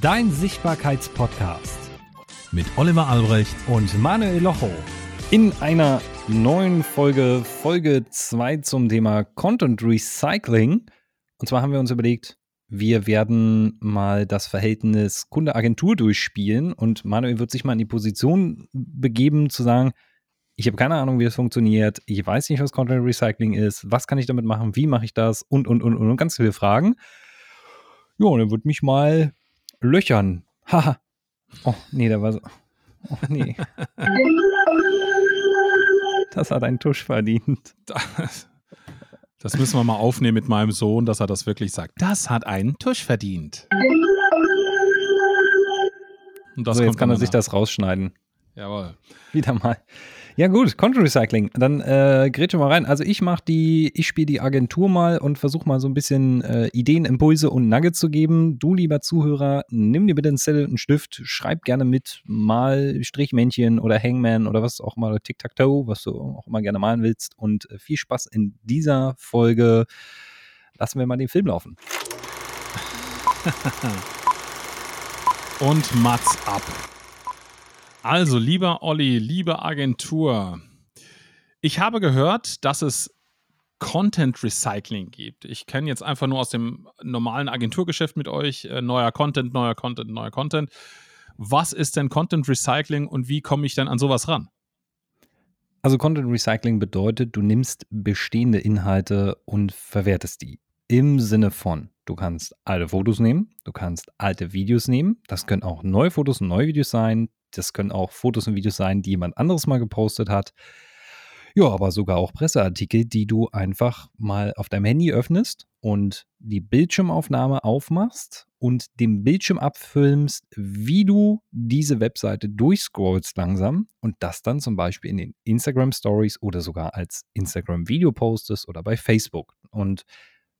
dein Sichtbarkeitspodcast mit Oliver Albrecht und Manuel Locho. In einer neuen Folge, Folge 2 zum Thema Content Recycling. Und zwar haben wir uns überlegt, wir werden mal das Verhältnis Kunde-Agentur durchspielen und Manuel wird sich mal in die Position begeben, zu sagen, ich habe keine Ahnung, wie es funktioniert, ich weiß nicht, was Content Recycling ist, was kann ich damit machen, wie mache ich das und, und, und, und ganz viele Fragen. Ja, und er wird mich mal löchern. Haha. oh, nee, da war so. Oh, nee. das hat einen Tusch verdient. Das, das müssen wir mal aufnehmen mit meinem Sohn, dass er das wirklich sagt. Das hat einen Tusch verdient. Und das so, jetzt kann er sich das rausschneiden. Jawohl. Wieder mal. Ja, gut, Content Recycling. Dann äh, grätsche mal rein. Also ich mache die, ich spiele die Agentur mal und versuche mal so ein bisschen äh, Ideen, Impulse und Nuggets zu geben. Du, lieber Zuhörer, nimm dir bitte einen Zettel und einen Stift, schreib gerne mit, mal Strichmännchen oder Hangman oder was auch immer, Tic-Tac-Toe, was du auch immer gerne malen willst. Und äh, viel Spaß in dieser Folge. Lassen wir mal den Film laufen. und Mats ab. Also, lieber Olli, liebe Agentur, ich habe gehört, dass es Content Recycling gibt. Ich kenne jetzt einfach nur aus dem normalen Agenturgeschäft mit euch äh, neuer Content, neuer Content, neuer Content. Was ist denn Content Recycling und wie komme ich denn an sowas ran? Also Content Recycling bedeutet, du nimmst bestehende Inhalte und verwertest die. Im Sinne von, du kannst alte Fotos nehmen, du kannst alte Videos nehmen, das können auch neue Fotos und neue Videos sein, das können auch Fotos und Videos sein, die jemand anderes mal gepostet hat. Ja, aber sogar auch Presseartikel, die du einfach mal auf deinem Handy öffnest und die Bildschirmaufnahme aufmachst und den Bildschirm abfilmst, wie du diese Webseite durchscrollst langsam und das dann zum Beispiel in den Instagram Stories oder sogar als Instagram Video postest oder bei Facebook. Und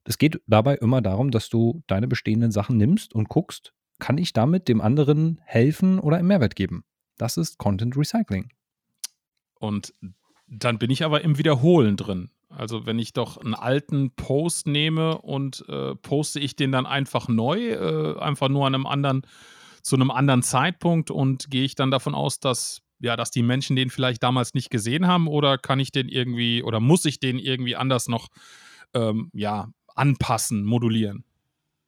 es geht dabei immer darum, dass du deine bestehenden Sachen nimmst und guckst, kann ich damit dem anderen helfen oder einen Mehrwert geben? Das ist Content Recycling. Und dann bin ich aber im Wiederholen drin. Also wenn ich doch einen alten Post nehme und äh, poste ich den dann einfach neu, äh, einfach nur an einem anderen, zu einem anderen Zeitpunkt und gehe ich dann davon aus, dass ja, dass die Menschen den vielleicht damals nicht gesehen haben oder kann ich den irgendwie oder muss ich den irgendwie anders noch ähm, ja, anpassen, modulieren?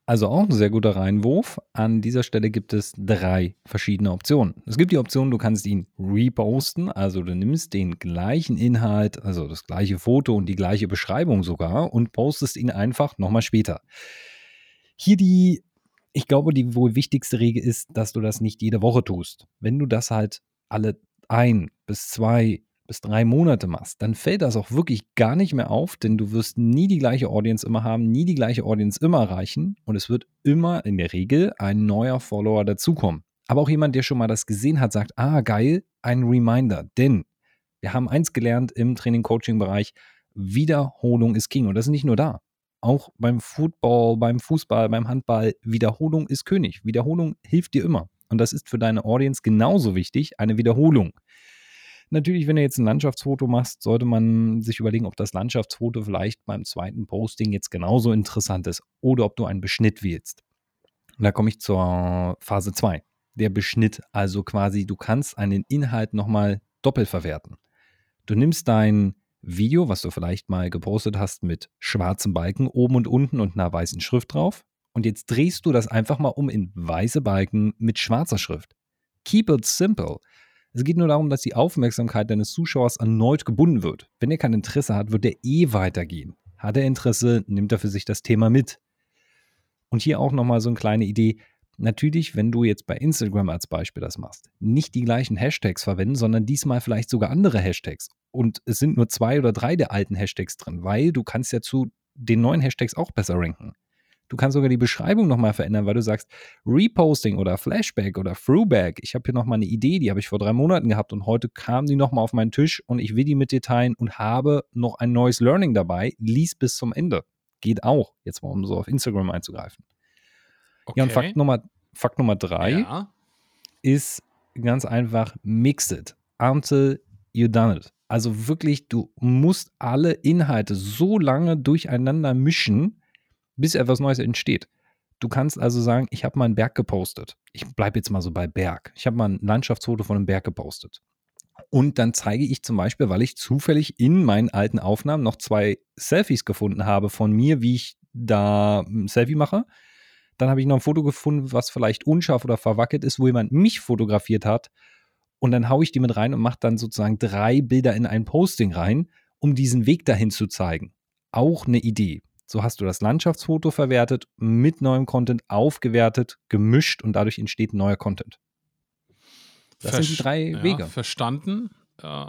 Also auch ein sehr guter Reinwurf. An dieser Stelle gibt es drei verschiedene Optionen. Es gibt die Option, du kannst ihn reposten, also du nimmst den gleichen Inhalt, also das gleiche Foto und die gleiche Beschreibung sogar und postest ihn einfach nochmal später. Hier die, ich glaube, die wohl wichtigste Regel ist, dass du das nicht jede Woche tust. Wenn du das halt alle ein bis zwei bis drei Monate machst, dann fällt das auch wirklich gar nicht mehr auf, denn du wirst nie die gleiche Audience immer haben, nie die gleiche Audience immer erreichen und es wird immer in der Regel ein neuer Follower dazukommen. Aber auch jemand, der schon mal das gesehen hat, sagt, ah, geil, ein Reminder. Denn wir haben eins gelernt im Training-Coaching-Bereich, Wiederholung ist King. Und das ist nicht nur da. Auch beim Football, beim Fußball, beim Handball, Wiederholung ist König. Wiederholung hilft dir immer. Und das ist für deine Audience genauso wichtig, eine Wiederholung. Natürlich, wenn du jetzt ein Landschaftsfoto machst, sollte man sich überlegen, ob das Landschaftsfoto vielleicht beim zweiten Posting jetzt genauso interessant ist oder ob du einen Beschnitt wählst. Und da komme ich zur Phase 2. Der Beschnitt, also quasi, du kannst einen Inhalt nochmal doppelt verwerten. Du nimmst dein Video, was du vielleicht mal gepostet hast, mit schwarzen Balken oben und unten und einer weißen Schrift drauf. Und jetzt drehst du das einfach mal um in weiße Balken mit schwarzer Schrift. Keep it simple. Es geht nur darum, dass die Aufmerksamkeit deines Zuschauers erneut gebunden wird. Wenn er kein Interesse hat, wird er eh weitergehen. Hat er Interesse, nimmt er für sich das Thema mit. Und hier auch nochmal so eine kleine Idee. Natürlich, wenn du jetzt bei Instagram als Beispiel das machst, nicht die gleichen Hashtags verwenden, sondern diesmal vielleicht sogar andere Hashtags. Und es sind nur zwei oder drei der alten Hashtags drin, weil du kannst ja zu den neuen Hashtags auch besser ranken. Du kannst sogar die Beschreibung nochmal verändern, weil du sagst, Reposting oder Flashback oder Throwback. Ich habe hier nochmal eine Idee, die habe ich vor drei Monaten gehabt und heute kam die nochmal auf meinen Tisch und ich will die mit dir teilen und habe noch ein neues Learning dabei. Lies bis zum Ende. Geht auch, jetzt mal um so auf Instagram einzugreifen. Okay. Ja, und Fakt Nummer, Fakt Nummer drei ja. ist ganz einfach, mix it until you done it. Also wirklich, du musst alle Inhalte so lange durcheinander mischen, bis etwas Neues entsteht. Du kannst also sagen, ich habe mal einen Berg gepostet. Ich bleibe jetzt mal so bei Berg. Ich habe mal ein Landschaftsfoto von einem Berg gepostet. Und dann zeige ich zum Beispiel, weil ich zufällig in meinen alten Aufnahmen noch zwei Selfies gefunden habe von mir, wie ich da ein Selfie mache. Dann habe ich noch ein Foto gefunden, was vielleicht unscharf oder verwackelt ist, wo jemand mich fotografiert hat. Und dann haue ich die mit rein und mache dann sozusagen drei Bilder in ein Posting rein, um diesen Weg dahin zu zeigen. Auch eine Idee. So hast du das Landschaftsfoto verwertet, mit neuem Content aufgewertet, gemischt und dadurch entsteht neuer Content. Das Ver sind die drei ja, Wege. Verstanden. Äh,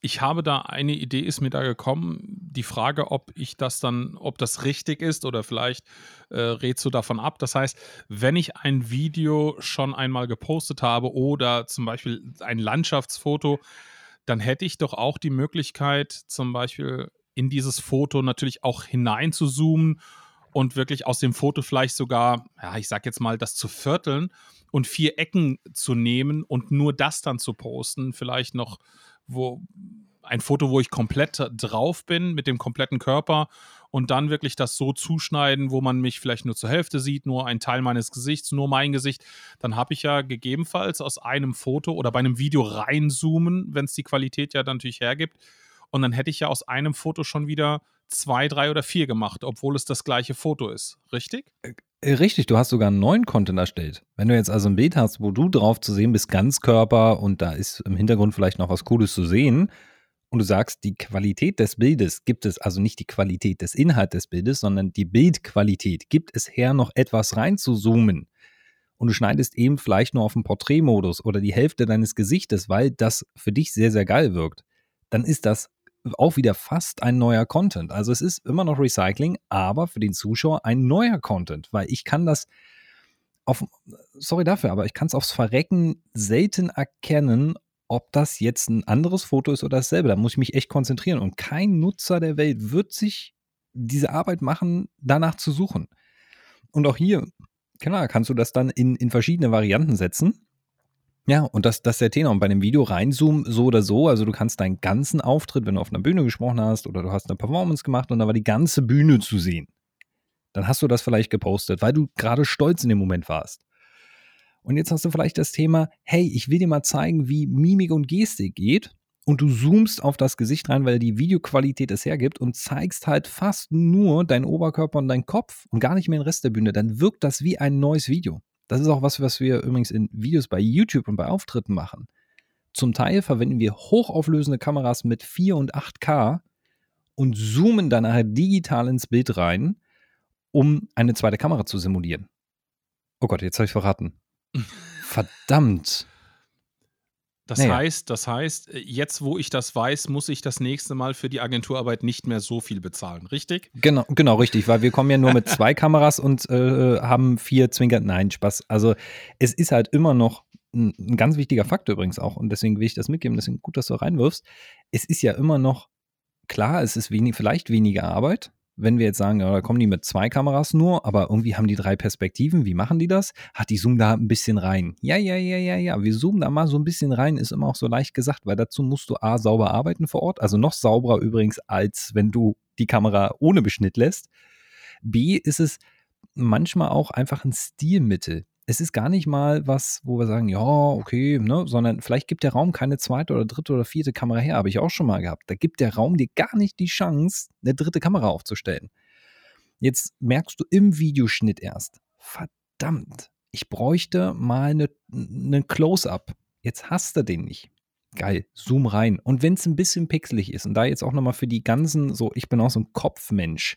ich habe da eine Idee, ist mir da gekommen. Die Frage, ob ich das dann, ob das richtig ist oder vielleicht äh, rätst du davon ab. Das heißt, wenn ich ein Video schon einmal gepostet habe oder zum Beispiel ein Landschaftsfoto, dann hätte ich doch auch die Möglichkeit, zum Beispiel in dieses Foto natürlich auch hinein zu zoomen und wirklich aus dem Foto vielleicht sogar, ja, ich sag jetzt mal, das zu vierteln und vier Ecken zu nehmen und nur das dann zu posten. Vielleicht noch, wo ein Foto, wo ich komplett drauf bin mit dem kompletten Körper und dann wirklich das so zuschneiden, wo man mich vielleicht nur zur Hälfte sieht, nur ein Teil meines Gesichts, nur mein Gesicht, dann habe ich ja gegebenenfalls aus einem Foto oder bei einem Video reinzoomen, wenn es die Qualität ja dann natürlich hergibt. Und dann hätte ich ja aus einem Foto schon wieder zwei, drei oder vier gemacht, obwohl es das gleiche Foto ist. Richtig? Äh, äh, richtig, du hast sogar einen neuen Content erstellt. Wenn du jetzt also ein Bild hast, wo du drauf zu sehen bist, Ganzkörper und da ist im Hintergrund vielleicht noch was Cooles zu sehen, und du sagst, die Qualität des Bildes gibt es, also nicht die Qualität des Inhalts des Bildes, sondern die Bildqualität, gibt es her, noch etwas reinzuzoomen. Und du schneidest eben vielleicht nur auf den Porträtmodus oder die Hälfte deines Gesichtes, weil das für dich sehr, sehr geil wirkt. Dann ist das auch wieder fast ein neuer Content. Also es ist immer noch Recycling, aber für den Zuschauer ein neuer Content, weil ich kann das auf, sorry dafür, aber ich kann es aufs Verrecken selten erkennen, ob das jetzt ein anderes Foto ist oder dasselbe. Da muss ich mich echt konzentrieren. Und kein Nutzer der Welt wird sich diese Arbeit machen, danach zu suchen. Und auch hier, klar, kannst du das dann in, in verschiedene Varianten setzen. Ja, und das, das ist der Tenor. Und bei dem Video reinzoomen, so oder so. Also du kannst deinen ganzen Auftritt, wenn du auf einer Bühne gesprochen hast oder du hast eine Performance gemacht und da war die ganze Bühne zu sehen. Dann hast du das vielleicht gepostet, weil du gerade stolz in dem Moment warst. Und jetzt hast du vielleicht das Thema, hey, ich will dir mal zeigen, wie Mimik und Gestik geht. Und du zoomst auf das Gesicht rein, weil die Videoqualität es hergibt und zeigst halt fast nur deinen Oberkörper und deinen Kopf und gar nicht mehr den Rest der Bühne. Dann wirkt das wie ein neues Video. Das ist auch was, was wir übrigens in Videos bei YouTube und bei Auftritten machen. Zum Teil verwenden wir hochauflösende Kameras mit 4 und 8K und zoomen dann nachher digital ins Bild rein, um eine zweite Kamera zu simulieren. Oh Gott, jetzt habe ich verraten. Verdammt. Das naja. heißt, das heißt, jetzt wo ich das weiß, muss ich das nächste Mal für die Agenturarbeit nicht mehr so viel bezahlen, richtig? Genau, genau, richtig, weil wir kommen ja nur mit zwei Kameras und äh, haben vier Zwinker. Nein, Spaß. Also es ist halt immer noch ein, ein, ganz wichtiger Faktor übrigens auch und deswegen will ich das mitgeben, deswegen gut, dass du reinwirfst. Es ist ja immer noch klar, es ist wenig, vielleicht weniger Arbeit, wenn wir jetzt sagen, ja, da kommen die mit zwei Kameras nur, aber irgendwie haben die drei Perspektiven, wie machen die das? Ach, die zoomen da ein bisschen rein. Ja, ja, ja, ja, ja, wir zoomen da mal so ein bisschen rein, ist immer auch so leicht gesagt, weil dazu musst du A, sauber arbeiten vor Ort, also noch sauberer übrigens, als wenn du die Kamera ohne Beschnitt lässt. B, ist es manchmal auch einfach ein Stilmittel es ist gar nicht mal was, wo wir sagen, ja, okay, ne, sondern vielleicht gibt der Raum keine zweite oder dritte oder vierte Kamera her, habe ich auch schon mal gehabt. Da gibt der Raum dir gar nicht die Chance, eine dritte Kamera aufzustellen. Jetzt merkst du im Videoschnitt erst, verdammt, ich bräuchte mal einen eine Close-up. Jetzt hast du den nicht. Geil, zoom rein. Und wenn es ein bisschen pixelig ist, und da jetzt auch nochmal für die ganzen, so, ich bin auch so ein Kopfmensch,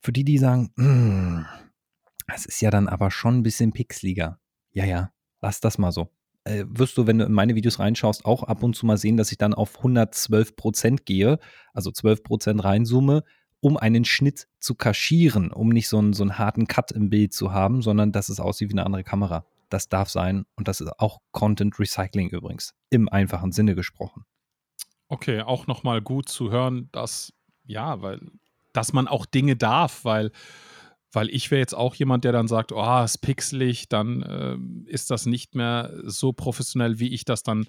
für die, die sagen, mm, es ist ja dann aber schon ein bisschen pixeliger. Ja, ja, lass das mal so. Äh, wirst du, wenn du in meine Videos reinschaust, auch ab und zu mal sehen, dass ich dann auf 112 Prozent gehe, also 12 Prozent reinzoome, um einen Schnitt zu kaschieren, um nicht so einen, so einen harten Cut im Bild zu haben, sondern dass es aussieht wie eine andere Kamera. Das darf sein und das ist auch Content Recycling übrigens, im einfachen Sinne gesprochen. Okay, auch nochmal gut zu hören, dass, ja, weil, dass man auch Dinge darf, weil weil ich wäre jetzt auch jemand, der dann sagt, oh, ist pixelig, dann äh, ist das nicht mehr so professionell, wie ich das dann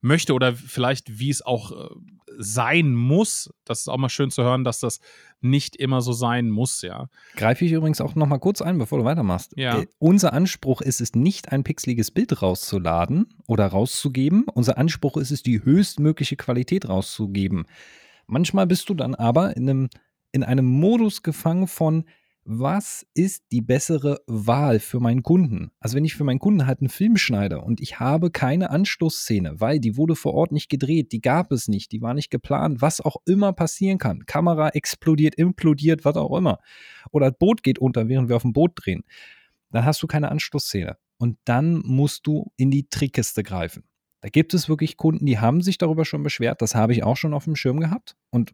möchte oder vielleicht wie es auch äh, sein muss. Das ist auch mal schön zu hören, dass das nicht immer so sein muss, ja. Greife ich übrigens auch noch mal kurz ein, bevor du weitermachst. Ja. Äh, unser Anspruch ist es nicht, ein pixeliges Bild rauszuladen oder rauszugeben. Unser Anspruch ist es, die höchstmögliche Qualität rauszugeben. Manchmal bist du dann aber in einem, in einem Modus gefangen von, was ist die bessere Wahl für meinen Kunden? Also wenn ich für meinen Kunden halt einen Film schneide und ich habe keine Anschlussszene, weil die wurde vor Ort nicht gedreht, die gab es nicht, die war nicht geplant, was auch immer passieren kann. Kamera explodiert, implodiert, was auch immer. Oder das Boot geht unter, während wir auf dem Boot drehen. Dann hast du keine Anschlussszene. Und dann musst du in die Trickkiste greifen. Da gibt es wirklich Kunden, die haben sich darüber schon beschwert. Das habe ich auch schon auf dem Schirm gehabt. Und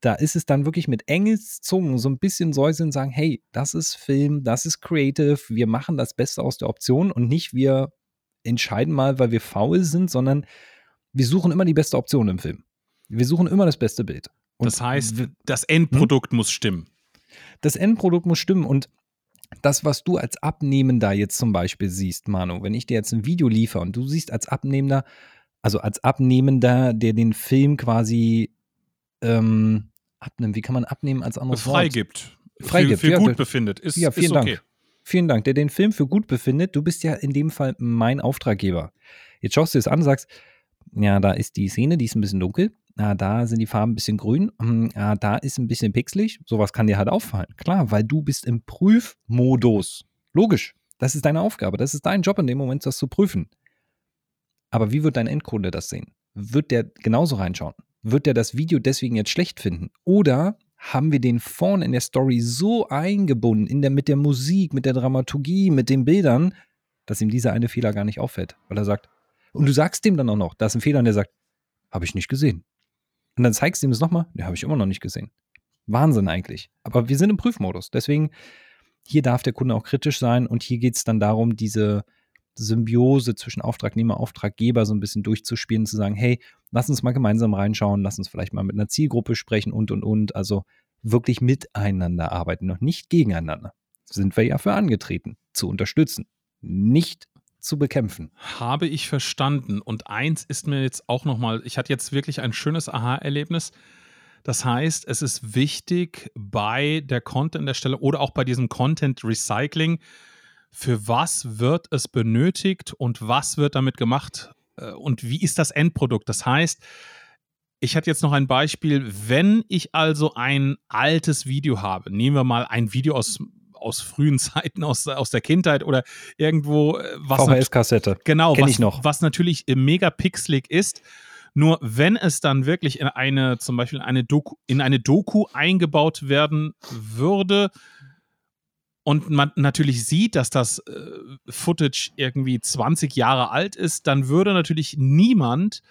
da ist es dann wirklich mit Engelszungen so ein bisschen säuseln und sagen, hey, das ist Film, das ist Creative, wir machen das Beste aus der Option und nicht wir entscheiden mal, weil wir faul sind, sondern wir suchen immer die beste Option im Film. Wir suchen immer das beste Bild. Und das heißt, das Endprodukt hm? muss stimmen. Das Endprodukt muss stimmen und das, was du als Abnehmender jetzt zum Beispiel siehst, Manu, wenn ich dir jetzt ein Video liefere und du siehst als Abnehmender, also als Abnehmender, der den Film quasi ähm, abnimmt, wie kann man abnehmen als anderes Freigibt. Wort? Freigibt. Für, für ja, gut befindet. Ist, ja, vielen ist okay. Dank. Vielen Dank, der den Film für gut befindet. Du bist ja in dem Fall mein Auftraggeber. Jetzt schaust du es an und sagst, ja, da ist die Szene, die ist ein bisschen dunkel ah, da sind die Farben ein bisschen grün, hm, ah, da ist ein bisschen pixelig. Sowas kann dir halt auffallen. Klar, weil du bist im Prüfmodus. Logisch. Das ist deine Aufgabe. Das ist dein Job in dem Moment, das zu prüfen. Aber wie wird dein Endkunde das sehen? Wird der genauso reinschauen? Wird der das Video deswegen jetzt schlecht finden? Oder haben wir den vorne in der Story so eingebunden, in der, mit der Musik, mit der Dramaturgie, mit den Bildern, dass ihm dieser eine Fehler gar nicht auffällt? Weil er sagt, und du sagst dem dann auch noch, da ist ein Fehler und der sagt, habe ich nicht gesehen. Und dann zeigst du ihm das nochmal. Ne, habe ich immer noch nicht gesehen. Wahnsinn eigentlich. Aber wir sind im Prüfmodus. Deswegen, hier darf der Kunde auch kritisch sein und hier geht es dann darum, diese Symbiose zwischen Auftragnehmer und Auftraggeber so ein bisschen durchzuspielen, zu sagen, hey, lass uns mal gemeinsam reinschauen, lass uns vielleicht mal mit einer Zielgruppe sprechen und, und, und. Also wirklich miteinander arbeiten, noch nicht gegeneinander. Sind wir ja für angetreten, zu unterstützen, nicht zu bekämpfen. Habe ich verstanden. Und eins ist mir jetzt auch nochmal, ich hatte jetzt wirklich ein schönes Aha-Erlebnis. Das heißt, es ist wichtig bei der Content-Erstellung oder auch bei diesem Content-Recycling, für was wird es benötigt und was wird damit gemacht äh, und wie ist das Endprodukt. Das heißt, ich hatte jetzt noch ein Beispiel, wenn ich also ein altes Video habe, nehmen wir mal ein Video aus aus frühen Zeiten, aus, aus der Kindheit oder irgendwo. Äh, was VHS-Kassette. Genau, Kenn was, ich noch. was natürlich mega pixelig ist. Nur wenn es dann wirklich in eine, zum Beispiel in eine Doku, in eine Doku eingebaut werden würde, und man natürlich sieht, dass das äh, Footage irgendwie 20 Jahre alt ist, dann würde natürlich niemand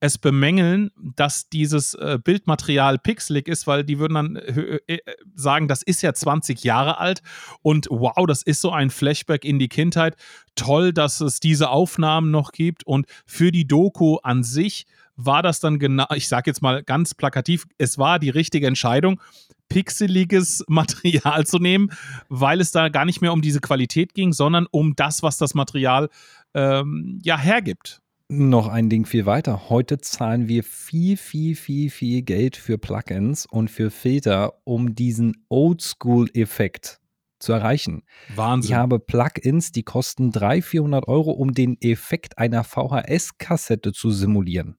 es bemängeln, dass dieses äh, Bildmaterial pixelig ist, weil die würden dann äh, äh, sagen, das ist ja 20 Jahre alt und wow, das ist so ein Flashback in die Kindheit. Toll, dass es diese Aufnahmen noch gibt und für die Doku an sich war das dann genau, ich sage jetzt mal ganz plakativ, es war die richtige Entscheidung, pixeliges Material zu nehmen, weil es da gar nicht mehr um diese Qualität ging, sondern um das, was das Material ähm, ja hergibt noch ein Ding viel weiter. Heute zahlen wir viel, viel, viel, viel Geld für Plugins und für Filter, um diesen Oldschool-Effekt zu erreichen. Wahnsinn. Ich habe Plugins, die kosten 300, 400 Euro, um den Effekt einer VHS-Kassette zu simulieren.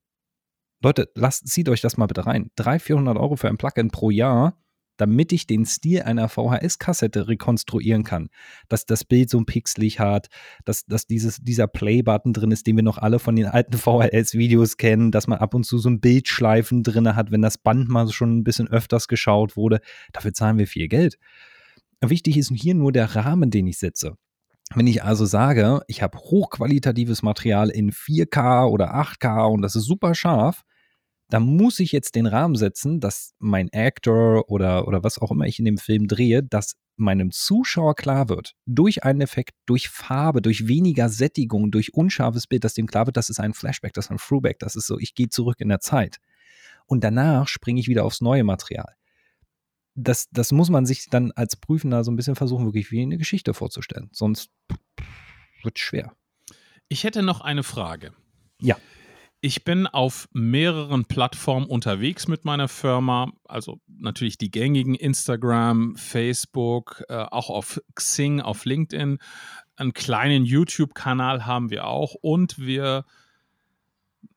Leute, lasst, zieht euch das mal bitte rein. 300, 400 Euro für ein Plugin pro Jahr damit ich den Stil einer VHS-Kassette rekonstruieren kann. Dass das Bild so ein pixelig hat, dass, dass dieses, dieser Play-Button drin ist, den wir noch alle von den alten VHS-Videos kennen, dass man ab und zu so ein Bildschleifen drin hat, wenn das Band mal schon ein bisschen öfters geschaut wurde. Dafür zahlen wir viel Geld. Wichtig ist hier nur der Rahmen, den ich setze. Wenn ich also sage, ich habe hochqualitatives Material in 4K oder 8K und das ist super scharf, da muss ich jetzt den Rahmen setzen, dass mein Actor oder, oder was auch immer ich in dem Film drehe, dass meinem Zuschauer klar wird, durch einen Effekt, durch Farbe, durch weniger Sättigung, durch unscharfes Bild, dass dem klar wird, das ist ein Flashback, das ist ein Throwback, das ist so, ich gehe zurück in der Zeit. Und danach springe ich wieder aufs neue Material. Das, das muss man sich dann als Prüfender so ein bisschen versuchen, wirklich wie eine Geschichte vorzustellen. Sonst wird es schwer. Ich hätte noch eine Frage. Ja Ich bin auf mehreren Plattformen unterwegs mit meiner Firma, also natürlich die gängigen Instagram, Facebook, äh, auch auf Xing, auf LinkedIn. Einen kleinen YouTube-Kanal haben wir auch und wir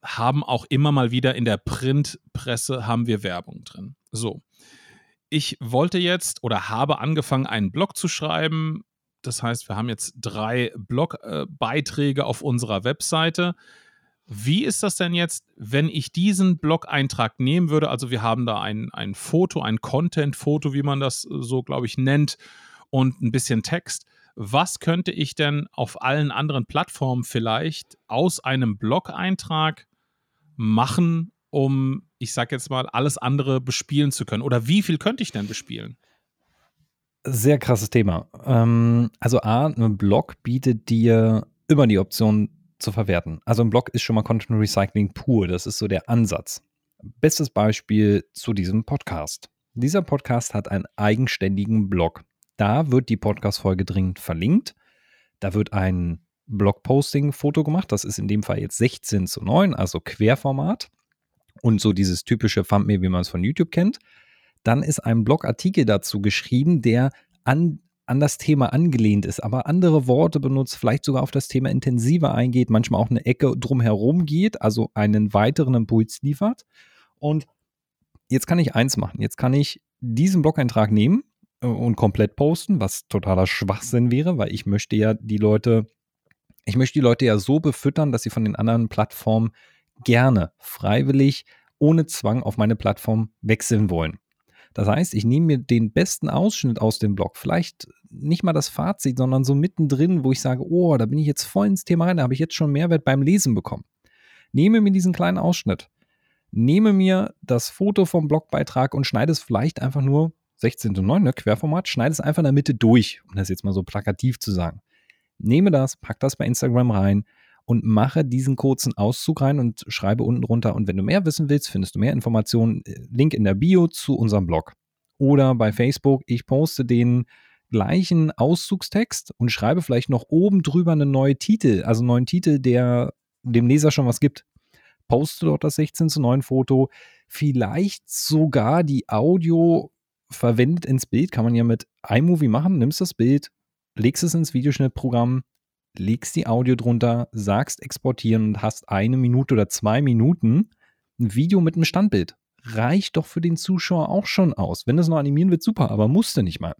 haben auch immer mal wieder in der Printpresse haben wir Werbung drin. So. Ich wollte jetzt oder habe angefangen, einen Blog zu schreiben. Das heißt, wir haben jetzt drei Blogbeiträge äh, auf unserer Webseite. Wie ist das denn jetzt, wenn ich diesen Blog-Eintrag nehmen würde? Also wir haben da ein, ein Foto, ein Content-Foto, wie man das so, glaube ich, nennt, und ein bisschen Text. Was könnte ich denn auf allen anderen Plattformen vielleicht aus einem Blog-Eintrag machen, um, ich sage jetzt mal, alles andere bespielen zu können? Oder wie viel könnte ich denn bespielen? Sehr krasses Thema. Ähm, also A, ein Blog bietet dir immer die Option, zu verwerten. Also ein Blog ist schon mal Content Recycling pur. Das ist so der Ansatz. Bestes Beispiel zu diesem Podcast. Dieser Podcast hat einen eigenständigen Blog. Da wird die Podcast-Folge dringend verlinkt. Da wird ein Blogposting-Foto gemacht. Das ist in dem Fall jetzt 16 zu 9, also Querformat. Und so dieses typische Thumbnail, wie man es von YouTube kennt. Dann ist ein Blogartikel dazu geschrieben, der an an das Thema angelehnt ist, aber andere Worte benutzt, vielleicht sogar auf das Thema intensiver eingeht, manchmal auch eine Ecke drumherum geht, also einen weiteren Impuls liefert. Und jetzt kann ich eins machen. Jetzt kann ich diesen Blog-Eintrag nehmen äh, und komplett posten, was totaler Schwachsinn wäre, weil ich möchte ja die Leute, ich möchte die Leute ja so befüttern, dass sie von den anderen Plattformen gerne, freiwillig, ohne Zwang auf meine Plattform wechseln wollen. Das heißt, ich nehme mir den besten Ausschnitt aus dem Blog, vielleicht nicht mal das Fazit, sondern so mittendrin, wo ich sage, oh, da bin ich jetzt voll ins Thema rein, da habe ich jetzt schon Mehrwert beim Lesen bekommen. Nehme mir diesen kleinen Ausschnitt, nehme mir das Foto vom Blogbeitrag und schneide es vielleicht einfach nur 16 zu 9, ne, Querformat, schneide es einfach in der Mitte durch, um das jetzt mal so plakativ zu sagen. Nehme das, pack das bei Instagram rein, und mache diesen kurzen Auszug rein und schreibe unten drunter. Und wenn du mehr wissen willst, findest du mehr Informationen. Äh, Link in der Bio zu unserem Blog. Oder bei Facebook, ich poste den gleichen Auszugstext und schreibe vielleicht noch oben drüber einen neuen Titel, also einen neuen Titel, der dem Leser schon was gibt. Poste dort das 16 zu 9 Foto, vielleicht sogar die Audio verwendet ins Bild, kann man ja mit iMovie machen, nimmst das Bild, legst es ins Videoschnittprogramm, legst die Audio drunter, sagst exportieren und hast eine Minute oder zwei Minuten ein Video mit einem Standbild. Reicht doch für den Zuschauer auch schon aus. Wenn das noch animieren wird, super, aber musste nicht mal.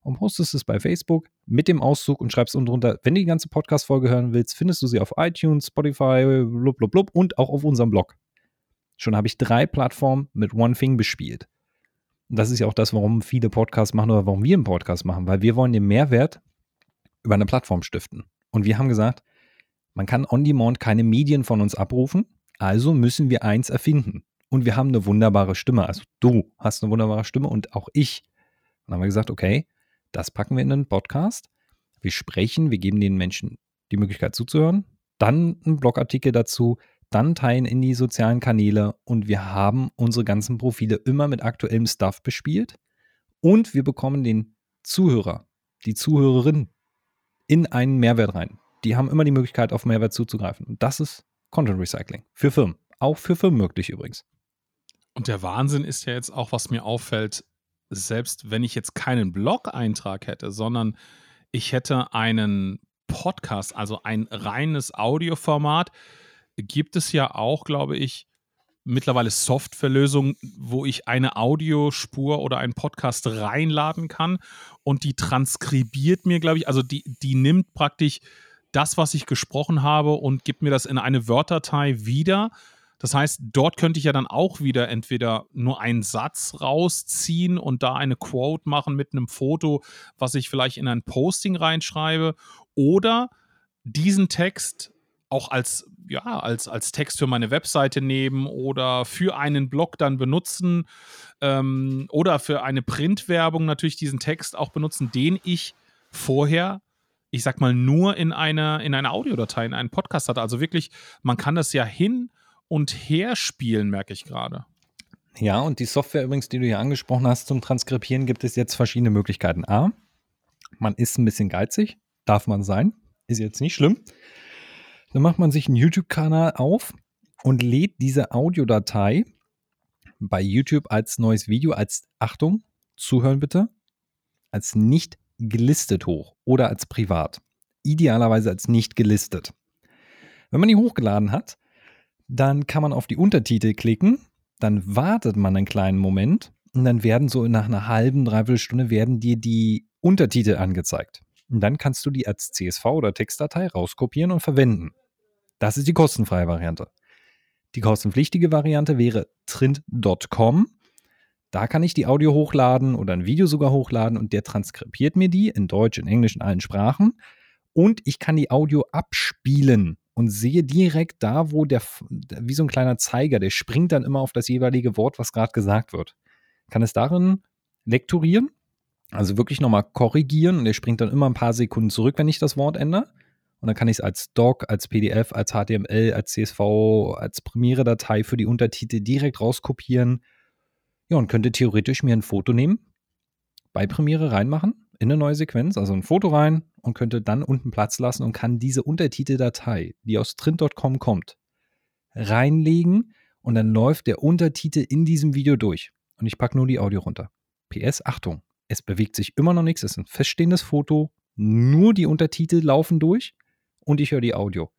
Und postest es bei Facebook mit dem Auszug und schreibst unten drunter, wenn du die ganze Podcast-Folge hören willst, findest du sie auf iTunes, Spotify, blub, blub, blub und auch auf unserem Blog. Schon habe ich drei Plattformen mit One Thing bespielt. Und das ist ja auch das, warum viele Podcasts machen oder warum wir einen Podcast machen, weil wir wollen den Mehrwert über eine Plattform stiften. Und wir haben gesagt, man kann on demand keine Medien von uns abrufen, also müssen wir eins erfinden. Und wir haben eine wunderbare Stimme. Also du hast eine wunderbare Stimme und auch ich. Und dann haben wir gesagt, okay, das packen wir in einen Podcast. Wir sprechen, wir geben den Menschen die Möglichkeit zuzuhören, dann einen Blogartikel dazu, dann teilen in die sozialen Kanäle und wir haben unsere ganzen Profile immer mit aktuellem Stuff bespielt und wir bekommen den Zuhörer, die Zuhörerin in einen Mehrwert rein. Die haben immer die Möglichkeit, auf Mehrwert zuzugreifen. Und das ist Content Recycling für Firmen. Auch für Firmen möglich übrigens. Und der Wahnsinn ist ja jetzt auch, was mir auffällt, selbst wenn ich jetzt keinen Blog-Eintrag hätte, sondern ich hätte einen Podcast, also ein reines Audioformat, gibt es ja auch, glaube ich, mittlerweile Softwarelösungen, wo ich eine Audiospur oder einen Podcast reinladen kann und die transkribiert mir, glaube ich, also die, die nimmt praktisch das, was ich gesprochen habe und gibt mir das in eine Wörterdatei wieder. Das heißt, dort könnte ich ja dann auch wieder entweder nur einen Satz rausziehen und da eine Quote machen mit einem Foto, was ich vielleicht in ein Posting reinschreibe, oder diesen Text auch als, ja, als, als Text für meine Webseite nehmen oder für einen Blog dann benutzen ähm, oder für eine Printwerbung natürlich diesen Text auch benutzen, den ich vorher, ich sag mal, nur in einer, in einer Audiodatei, in einem Podcast hatte. Also wirklich, man kann das ja hin und her spielen, merke ich gerade. Ja, und die Software übrigens, die du hier angesprochen hast zum Transkribieren, gibt es jetzt verschiedene Möglichkeiten. A, man ist ein bisschen geizig, darf man sein, ist jetzt nicht schlimm. Dann macht man sich einen YouTube-Kanal auf und lädt diese Audiodatei bei YouTube als neues Video, als Achtung, zuhören bitte, als nicht gelistet hoch oder als privat. Idealerweise als nicht gelistet. Wenn man die hochgeladen hat, dann kann man auf die Untertitel klicken, dann wartet man einen kleinen Moment und dann werden so nach einer halben, dreiviertel Stunde werden dir die Untertitel angezeigt. Und dann kannst du die als CSV oder Textdatei rauskopieren und verwenden. Das ist die kostenfreie Variante. Die kostenpflichtige Variante wäre trint.com. Da kann ich die Audio hochladen oder ein Video sogar hochladen und der transkribiert mir die in Deutsch, in Englisch, in allen Sprachen. Und ich kann die Audio abspielen und sehe direkt da, wo der, wie so ein kleiner Zeiger, der springt dann immer auf das jeweilige Wort, was gerade gesagt wird. Kann es darin lektorieren, also wirklich nochmal korrigieren und der springt dann immer ein paar Sekunden zurück, wenn ich das Wort ändere. Und dann kann ich es als Doc, als PDF, als HTML, als CSV, als Premiere-Datei für die Untertitel direkt rauskopieren. Ja, und könnte theoretisch mir ein Foto nehmen, bei Premiere reinmachen, in eine neue Sequenz, also ein Foto rein und könnte dann unten Platz lassen und kann diese Untertiteldatei, die aus Trint.com kommt, reinlegen und dann läuft der Untertitel in diesem Video durch. Und ich packe nur die Audio runter. PS, Achtung, es bewegt sich immer noch nichts, es ist ein feststehendes Foto, nur die Untertitel laufen durch und ich höre die Audio.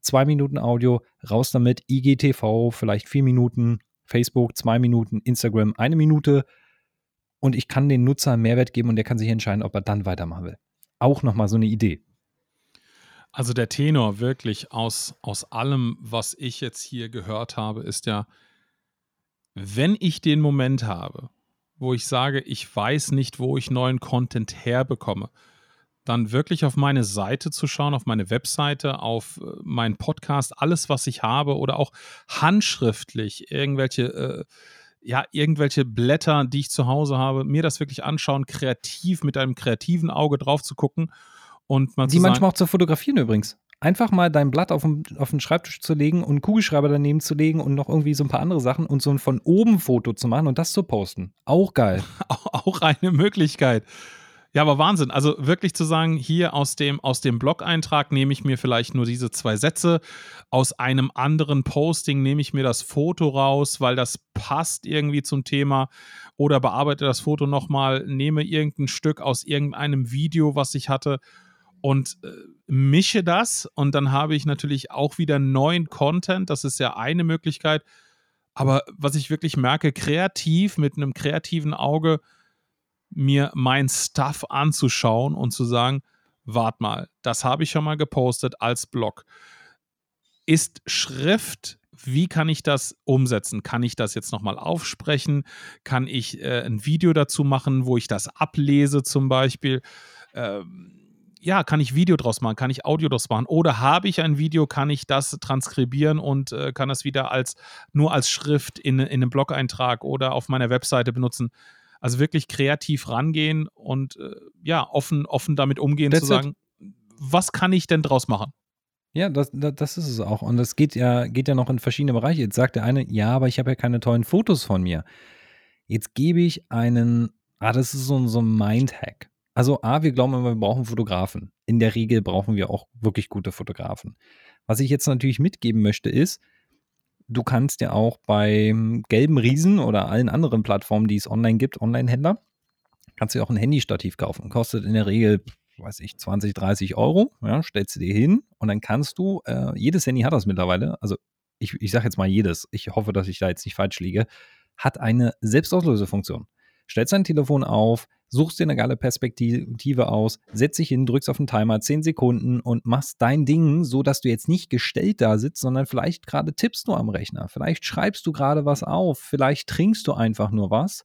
Zwei Minuten Audio, raus damit, IGTV, vielleicht vier Minuten, Facebook zwei Minuten, Instagram eine Minute und ich kann den Nutzer einen Mehrwert geben und der kann sich entscheiden, ob er dann weitermachen will. Auch nochmal so eine Idee. Also der Tenor wirklich aus, aus allem, was ich jetzt hier gehört habe, ist ja, wenn ich den Moment habe, wo ich sage, ich weiß nicht, wo ich neuen Content herbekomme, dann wirklich auf meine Seite zu schauen, auf meine Webseite, auf äh, meinen Podcast, alles, was ich habe oder auch handschriftlich irgendwelche, äh, ja, irgendwelche Blätter, die ich zu Hause habe, mir das wirklich anschauen, kreativ mit einem kreativen Auge drauf zu gucken und mal die zu manchmal auch zu fotografieren übrigens. Einfach mal dein Blatt auf den, auf den Schreibtisch zu legen und einen Kugelschreiber daneben zu legen und noch irgendwie so ein paar andere Sachen und so ein von oben Foto zu machen und das zu posten. Auch geil. auch eine Möglichkeit. Ja, aber Wahnsinn. Also wirklich zu sagen, hier aus dem, aus dem Blog-Eintrag nehme ich mir vielleicht nur diese zwei Sätze. Aus einem anderen Posting nehme ich mir das Foto raus, weil das passt irgendwie zum Thema. Oder bearbeite das Foto nochmal, nehme irgendein Stück aus irgendeinem Video, was ich hatte und äh, mische das. Und dann habe ich natürlich auch wieder neuen Content. Das ist ja eine Möglichkeit. Aber was ich wirklich merke, kreativ, mit einem kreativen Auge, mir mein Stuff anzuschauen und zu sagen, wart mal, das habe ich schon mal gepostet als Blog. Ist Schrift, wie kann ich das umsetzen? Kann ich das jetzt nochmal aufsprechen? Kann ich äh, ein Video dazu machen, wo ich das ablese zum Beispiel? Ähm, ja, kann ich Video draus machen, kann ich Audio draus machen? Oder habe ich ein Video, kann ich das transkribieren und äh, kann das wieder als nur als Schrift in, in einem Blog-Eintrag oder auf meiner Webseite benutzen? Also wirklich kreativ rangehen und äh, ja, offen, offen damit umgehen, That's zu sagen, it. was kann ich denn draus machen? Ja, das, das ist es auch. Und das geht ja, geht ja noch in verschiedene Bereiche. Jetzt sagt der eine, ja, aber ich habe ja keine tollen Fotos von mir. Jetzt gebe ich einen, ah, das ist so, so ein Mindhack. Also, A, wir glauben immer, wir brauchen Fotografen. In der Regel brauchen wir auch wirklich gute Fotografen. Was ich jetzt natürlich mitgeben möchte, ist, du kannst ja auch beim gelben Riesen oder allen anderen Plattformen, die es online gibt, Online-Händler, kannst du auch ein Handystativ kaufen. Kostet in der Regel, weiß ich, 20, 30 Euro. Ja, stellst du dir hin und dann kannst du, äh, jedes Handy hat das mittlerweile, also ich, ich sage jetzt mal jedes, ich hoffe, dass ich da jetzt nicht falsch liege, hat eine Selbstauslösefunktion. Stellst dein Telefon auf, suchst dir eine geile Perspektive aus, setzt dich hin, drückst auf den Timer 10 Sekunden und machst dein Ding, so dass du jetzt nicht gestellt da sitzt, sondern vielleicht gerade tippst du am Rechner, vielleicht schreibst du gerade was auf, vielleicht trinkst du einfach nur was,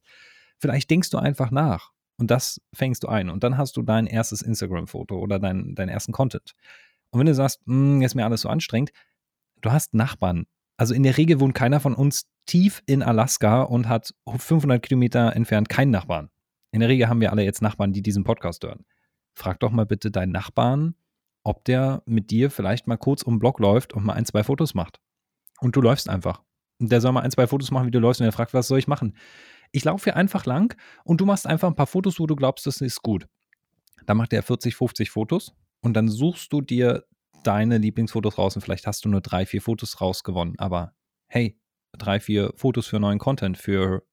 vielleicht denkst du einfach nach und das fängst du ein und dann hast du dein erstes Instagram-Foto oder dein, deinen ersten Content. Und wenn du sagst, hm, ist mir alles so anstrengend, du hast Nachbarn. Also in der Regel wohnt keiner von uns tief in Alaska und hat 500 Kilometer entfernt keinen Nachbarn. In der Regel haben wir alle jetzt Nachbarn, die diesen Podcast hören. Frag doch mal bitte deinen Nachbarn, ob der mit dir vielleicht mal kurz um den Block läuft und mal ein, zwei Fotos macht. Und du läufst einfach. Und der soll mal ein, zwei Fotos machen, wie du läufst und er fragt, was soll ich machen? Ich laufe hier einfach lang und du machst einfach ein paar Fotos, wo du glaubst, das ist gut. Dann macht er 40, 50 Fotos und dann suchst du dir deine Lieblingsfotos raus und vielleicht hast du nur drei, vier Fotos rausgewonnen, aber hey, drei, vier Fotos für neuen Content, für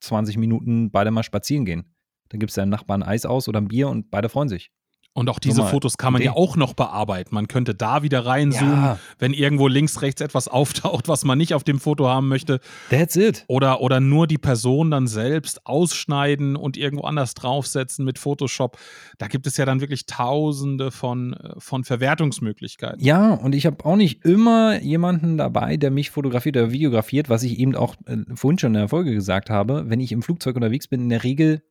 20 Minuten beide mal spazieren gehen. Dann gibst du deinem Nachbarn Eis aus oder ein Bier und beide freuen sich. Und auch diese Fotos kann man ja auch noch bearbeiten. Man könnte da wieder reinzoomen, ja. wenn irgendwo links, rechts etwas auftaucht, was man nicht auf dem Foto haben möchte. That's it. Oder, oder nur die Person dann selbst ausschneiden und irgendwo anders draufsetzen mit Photoshop. Da gibt es ja dann wirklich tausende von, äh, von Verwertungsmöglichkeiten. Ja, und ich habe auch nicht immer jemanden dabei, der mich fotografiert oder videografiert, was ich eben auch äh, vorhin schon in der Folge gesagt habe. Wenn ich im Flugzeug unterwegs bin, in der Regel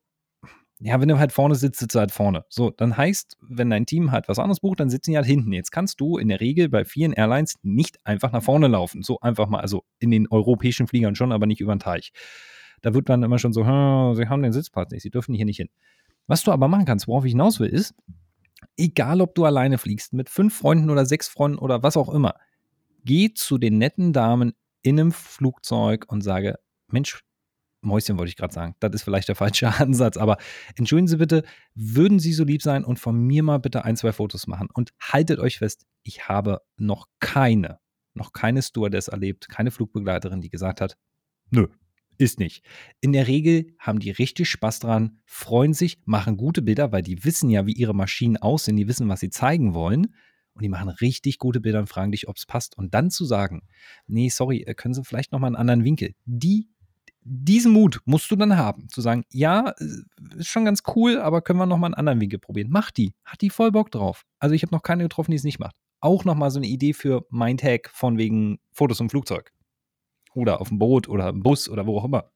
ja, wenn du halt vorne sitzt, sitzt du halt vorne. So, dann heißt, wenn dein Team halt was anderes bucht, dann sitzen die halt hinten. Jetzt kannst du in der Regel bei vielen Airlines nicht einfach nach vorne laufen. So einfach mal, also in den europäischen Fliegern schon, aber nicht über den Teich. Da wird dann immer schon so, sie haben den Sitzplatz nicht, sie dürfen hier nicht hin. Was du aber machen kannst, worauf ich hinaus will, ist, egal ob du alleine fliegst, mit fünf Freunden oder sechs Freunden oder was auch immer, geh zu den netten Damen in einem Flugzeug und sage, Mensch, Mäuschen wollte ich gerade sagen. Das ist vielleicht der falsche Ansatz, aber entschuldigen Sie bitte, würden Sie so lieb sein und von mir mal bitte ein, zwei Fotos machen. Und haltet euch fest, ich habe noch keine, noch keine Stewardess erlebt, keine Flugbegleiterin, die gesagt hat, nö, ist nicht. In der Regel haben die richtig Spaß dran, freuen sich, machen gute Bilder, weil die wissen ja, wie ihre Maschinen aussehen, die wissen, was sie zeigen wollen. Und die machen richtig gute Bilder und fragen dich, ob es passt. Und dann zu sagen, nee, sorry, äh, können Sie vielleicht nochmal einen anderen Winkel. Die diesen Mut musst du dann haben, zu sagen, ja, äh, ist schon ganz cool, aber können wir noch mal einen anderen Winkel probieren. Mach die, hat die voll Bock drauf. Also ich habe noch keine getroffen, die es nicht macht. Auch noch mal so eine Idee für mein Tag von wegen Fotos im Flugzeug. Oder auf dem Boot oder im Bus oder wo auch immer.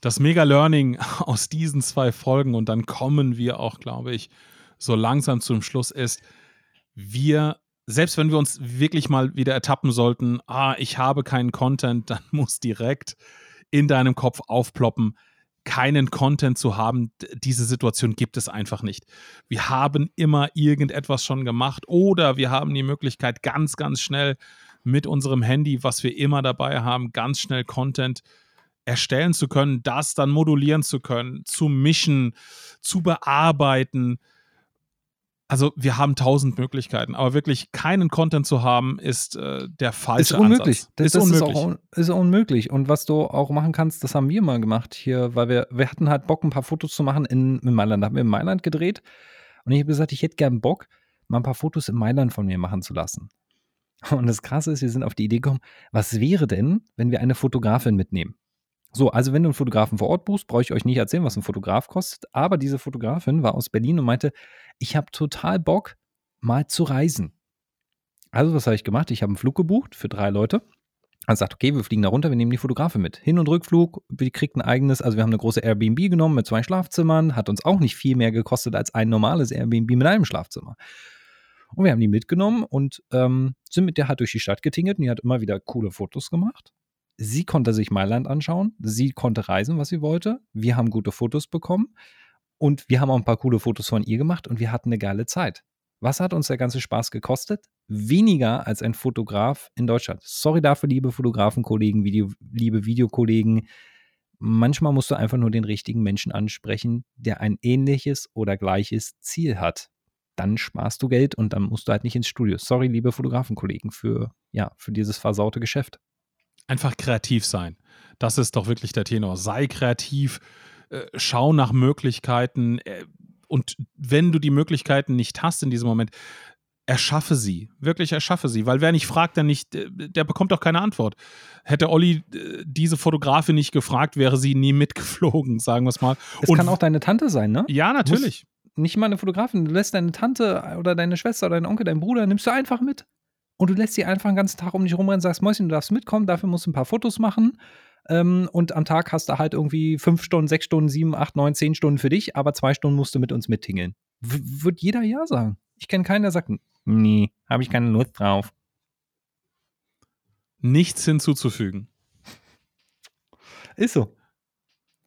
Das Mega-Learning aus diesen zwei Folgen und dann kommen wir auch, glaube ich, so langsam zum Schluss ist, wir selbst wenn wir uns wirklich mal wieder ertappen sollten, ah, ich habe keinen Content, dann muss direkt in deinem Kopf aufploppen, keinen Content zu haben, diese Situation gibt es einfach nicht. Wir haben immer irgendetwas schon gemacht oder wir haben die Möglichkeit, ganz, ganz schnell mit unserem Handy, was wir immer dabei haben, ganz schnell Content erstellen zu können, das dann modulieren zu können, zu mischen, zu bearbeiten also wir haben tausend Möglichkeiten, aber wirklich keinen Content zu haben, ist äh, der falsche ist unmöglich. Ansatz. Das, ist, das unmöglich. Ist, auch, ist unmöglich. Und was du auch machen kannst, das haben wir mal gemacht hier, weil wir, wir hatten halt Bock, ein paar Fotos zu machen in, in Mailand. Da haben wir in Mailand gedreht und ich habe gesagt, ich hätte gern Bock, mal ein paar Fotos in Mailand von mir machen zu lassen. Und das Krasse ist, wir sind auf die Idee gekommen, was wäre denn, wenn wir eine Fotografin mitnehmen? So, also wenn du einen Fotografen vor Ort buchst, brauche ich euch nicht erzählen, was ein Fotograf kostet. Aber diese Fotografin war aus Berlin und meinte, ich habe total Bock, mal zu reisen. Also, was habe ich gemacht? Ich habe einen Flug gebucht für drei Leute. Also sagt, okay, wir fliegen da runter, wir nehmen die Fotografe mit. Hin- und Rückflug, wir kriegt ein eigenes, also wir haben eine große Airbnb genommen mit zwei Schlafzimmern, hat uns auch nicht viel mehr gekostet als ein normales Airbnb mit einem Schlafzimmer. Und wir haben die mitgenommen und ähm, sind mit der halt durch die Stadt getingelt und die hat immer wieder coole Fotos gemacht. Sie konnte sich Mailand anschauen, sie konnte reisen, was sie wollte. Wir haben gute Fotos bekommen und wir haben auch ein paar coole Fotos von ihr gemacht und wir hatten eine geile Zeit. Was hat uns der ganze Spaß gekostet? Weniger als ein Fotograf in Deutschland. Sorry dafür, liebe Fotografenkollegen, Video, liebe Videokollegen. Manchmal musst du einfach nur den richtigen Menschen ansprechen, der ein ähnliches oder gleiches Ziel hat. Dann sparst du Geld und dann musst du halt nicht ins Studio. Sorry, liebe Fotografenkollegen, für, ja, für dieses versaute Geschäft einfach kreativ sein. Das ist doch wirklich der Tenor. Sei kreativ, äh, schau nach Möglichkeiten äh, und wenn du die Möglichkeiten nicht hast in diesem Moment, erschaffe sie. Wirklich erschaffe sie. Weil wer nicht fragt, der nicht, der bekommt doch keine Antwort. Hätte Olli äh, diese Fotografin nicht gefragt, wäre sie nie mitgeflogen, sagen wir es mal. Es kann auch deine Tante sein, ne? Ja, natürlich. nicht mal eine Fotografin. Du lässt deine Tante oder deine Schwester oder deinen Onkel, deinen Bruder, nimmst du einfach mit und du lässt sie einfach den ganzen Tag um dich rumrennen, sagst, Mäuschen, du darfst mitkommen, dafür musst du ein paar Fotos machen. Ähm, und am Tag hast du halt irgendwie fünf Stunden, sechs Stunden, sieben, acht, neun, zehn Stunden für dich, aber zwei Stunden musst du mit uns mittingeln. W wird jeder Ja sagen. Ich kenne keinen, der sagt, nee, habe ich keine Lust drauf. Nichts hinzuzufügen. Ist so.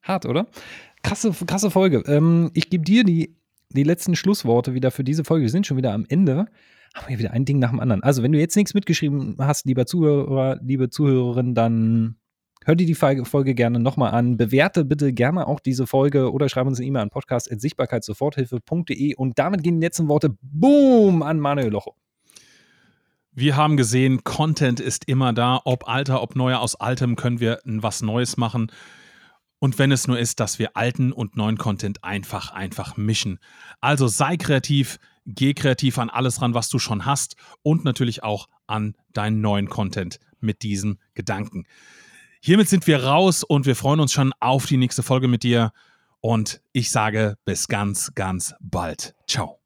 Hart, oder? Krasse, krasse Folge. Ähm, ich gebe dir die, die letzten Schlussworte wieder für diese Folge. Wir sind schon wieder am Ende haben wir wieder ein Ding nach dem anderen. Also, wenn du jetzt nichts mitgeschrieben hast, lieber Zuhörer, liebe Zuhörerin, dann hör dir die Folge gerne nochmal an. Bewerte bitte gerne auch diese Folge oder schreib uns eine E-Mail an podcast.sichtbarkeitssoforthilfe.de und damit gehen die letzten Worte, boom, an Manuel Locho. Wir haben gesehen, Content ist immer da. Ob alter, ob neuer, aus altem können wir was Neues machen. Und wenn es nur ist, dass wir alten und neuen Content einfach, einfach mischen. Also sei kreativ, geh kreativ an alles ran, was du schon hast und natürlich auch an deinen neuen Content mit diesem Gedanken. Hiermit sind wir raus und wir freuen uns schon auf die nächste Folge mit dir. Und ich sage bis ganz, ganz bald. Ciao.